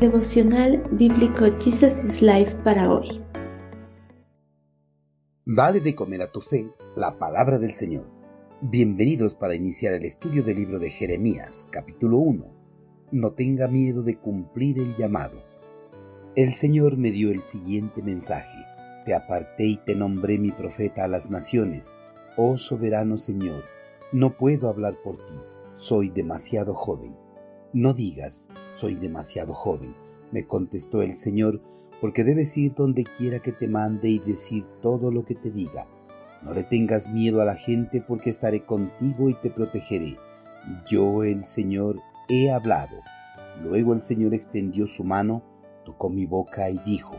Devocional Bíblico Jesus is Life para hoy. Dale de comer a tu fe la palabra del Señor. Bienvenidos para iniciar el estudio del libro de Jeremías, capítulo 1. No tenga miedo de cumplir el llamado. El Señor me dio el siguiente mensaje. Te aparté y te nombré mi profeta a las naciones. Oh soberano Señor, no puedo hablar por ti, soy demasiado joven. No digas, soy demasiado joven, me contestó el Señor, porque debes ir donde quiera que te mande y decir todo lo que te diga. No le tengas miedo a la gente, porque estaré contigo y te protegeré. Yo, el Señor, he hablado. Luego el Señor extendió su mano, tocó mi boca y dijo,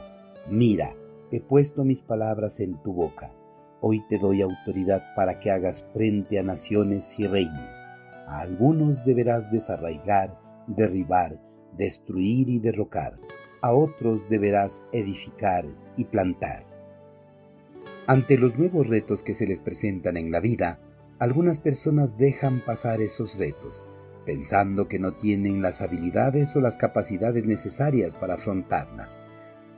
Mira, he puesto mis palabras en tu boca. Hoy te doy autoridad para que hagas frente a naciones y reinos. A algunos deberás desarraigar derribar, destruir y derrocar. A otros deberás edificar y plantar. Ante los nuevos retos que se les presentan en la vida, algunas personas dejan pasar esos retos, pensando que no tienen las habilidades o las capacidades necesarias para afrontarlas.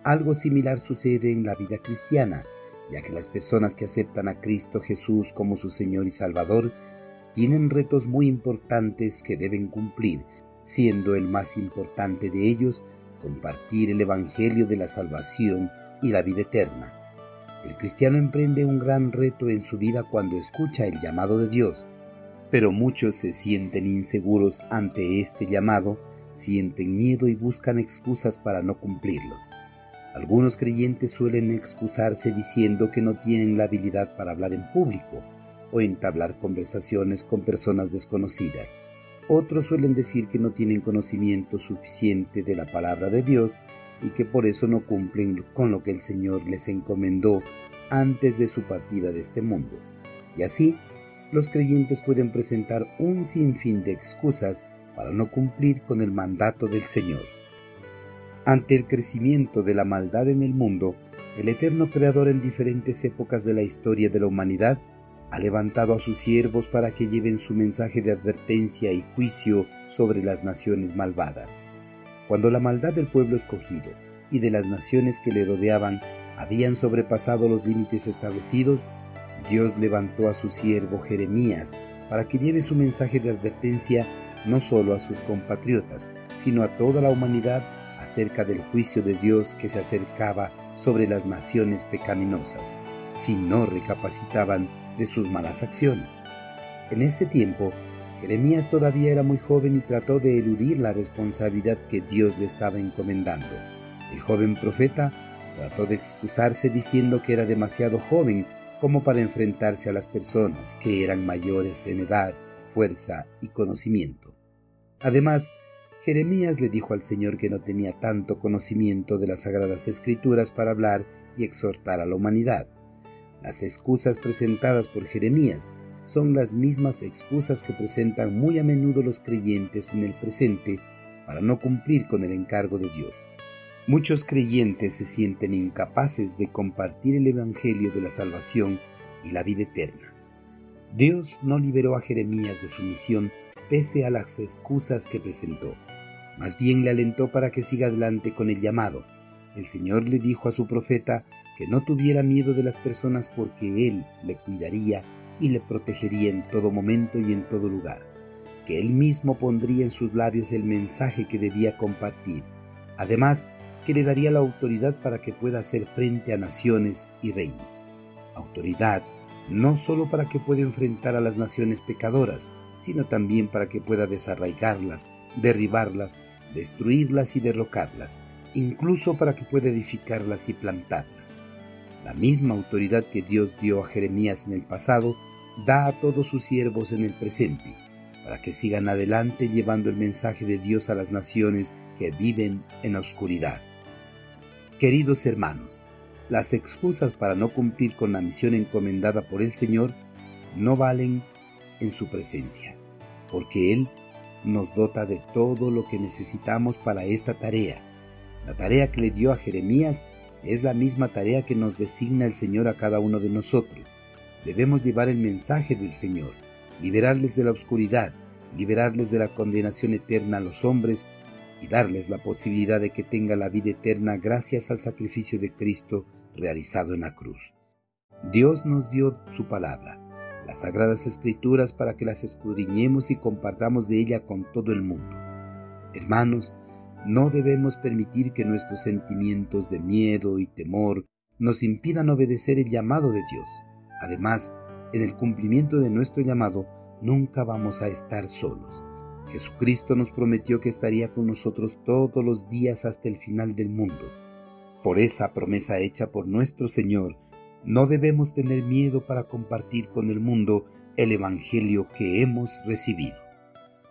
Algo similar sucede en la vida cristiana, ya que las personas que aceptan a Cristo Jesús como su Señor y Salvador tienen retos muy importantes que deben cumplir siendo el más importante de ellos compartir el Evangelio de la salvación y la vida eterna. El cristiano emprende un gran reto en su vida cuando escucha el llamado de Dios, pero muchos se sienten inseguros ante este llamado, sienten miedo y buscan excusas para no cumplirlos. Algunos creyentes suelen excusarse diciendo que no tienen la habilidad para hablar en público o entablar conversaciones con personas desconocidas. Otros suelen decir que no tienen conocimiento suficiente de la palabra de Dios y que por eso no cumplen con lo que el Señor les encomendó antes de su partida de este mundo. Y así, los creyentes pueden presentar un sinfín de excusas para no cumplir con el mandato del Señor. Ante el crecimiento de la maldad en el mundo, el eterno Creador en diferentes épocas de la historia de la humanidad ha levantado a sus siervos para que lleven su mensaje de advertencia y juicio sobre las naciones malvadas. Cuando la maldad del pueblo escogido y de las naciones que le rodeaban habían sobrepasado los límites establecidos, Dios levantó a su siervo Jeremías para que lleve su mensaje de advertencia no solo a sus compatriotas, sino a toda la humanidad acerca del juicio de Dios que se acercaba sobre las naciones pecaminosas, si no recapacitaban de sus malas acciones. En este tiempo, Jeremías todavía era muy joven y trató de eludir la responsabilidad que Dios le estaba encomendando. El joven profeta trató de excusarse diciendo que era demasiado joven como para enfrentarse a las personas que eran mayores en edad, fuerza y conocimiento. Además, Jeremías le dijo al Señor que no tenía tanto conocimiento de las sagradas escrituras para hablar y exhortar a la humanidad. Las excusas presentadas por Jeremías son las mismas excusas que presentan muy a menudo los creyentes en el presente para no cumplir con el encargo de Dios. Muchos creyentes se sienten incapaces de compartir el Evangelio de la salvación y la vida eterna. Dios no liberó a Jeremías de su misión pese a las excusas que presentó. Más bien le alentó para que siga adelante con el llamado, el Señor le dijo a su profeta que no tuviera miedo de las personas porque Él le cuidaría y le protegería en todo momento y en todo lugar, que Él mismo pondría en sus labios el mensaje que debía compartir, además que le daría la autoridad para que pueda hacer frente a naciones y reinos. Autoridad no solo para que pueda enfrentar a las naciones pecadoras, sino también para que pueda desarraigarlas, derribarlas, destruirlas y derrocarlas, incluso para que pueda edificarlas y plantarlas. La misma autoridad que Dios dio a Jeremías en el pasado, da a todos sus siervos en el presente, para que sigan adelante llevando el mensaje de Dios a las naciones que viven en la oscuridad. Queridos hermanos, las excusas para no cumplir con la misión encomendada por el Señor no valen en su presencia, porque Él nos dota de todo lo que necesitamos para esta tarea la tarea que le dio a Jeremías es la misma tarea que nos designa el Señor a cada uno de nosotros. Debemos llevar el mensaje del Señor, liberarles de la oscuridad, liberarles de la condenación eterna a los hombres y darles la posibilidad de que tenga la vida eterna gracias al sacrificio de Cristo realizado en la cruz. Dios nos dio su palabra, las sagradas escrituras para que las escudriñemos y compartamos de ella con todo el mundo. Hermanos, no debemos permitir que nuestros sentimientos de miedo y temor nos impidan obedecer el llamado de Dios. Además, en el cumplimiento de nuestro llamado, nunca vamos a estar solos. Jesucristo nos prometió que estaría con nosotros todos los días hasta el final del mundo. Por esa promesa hecha por nuestro Señor, no debemos tener miedo para compartir con el mundo el Evangelio que hemos recibido.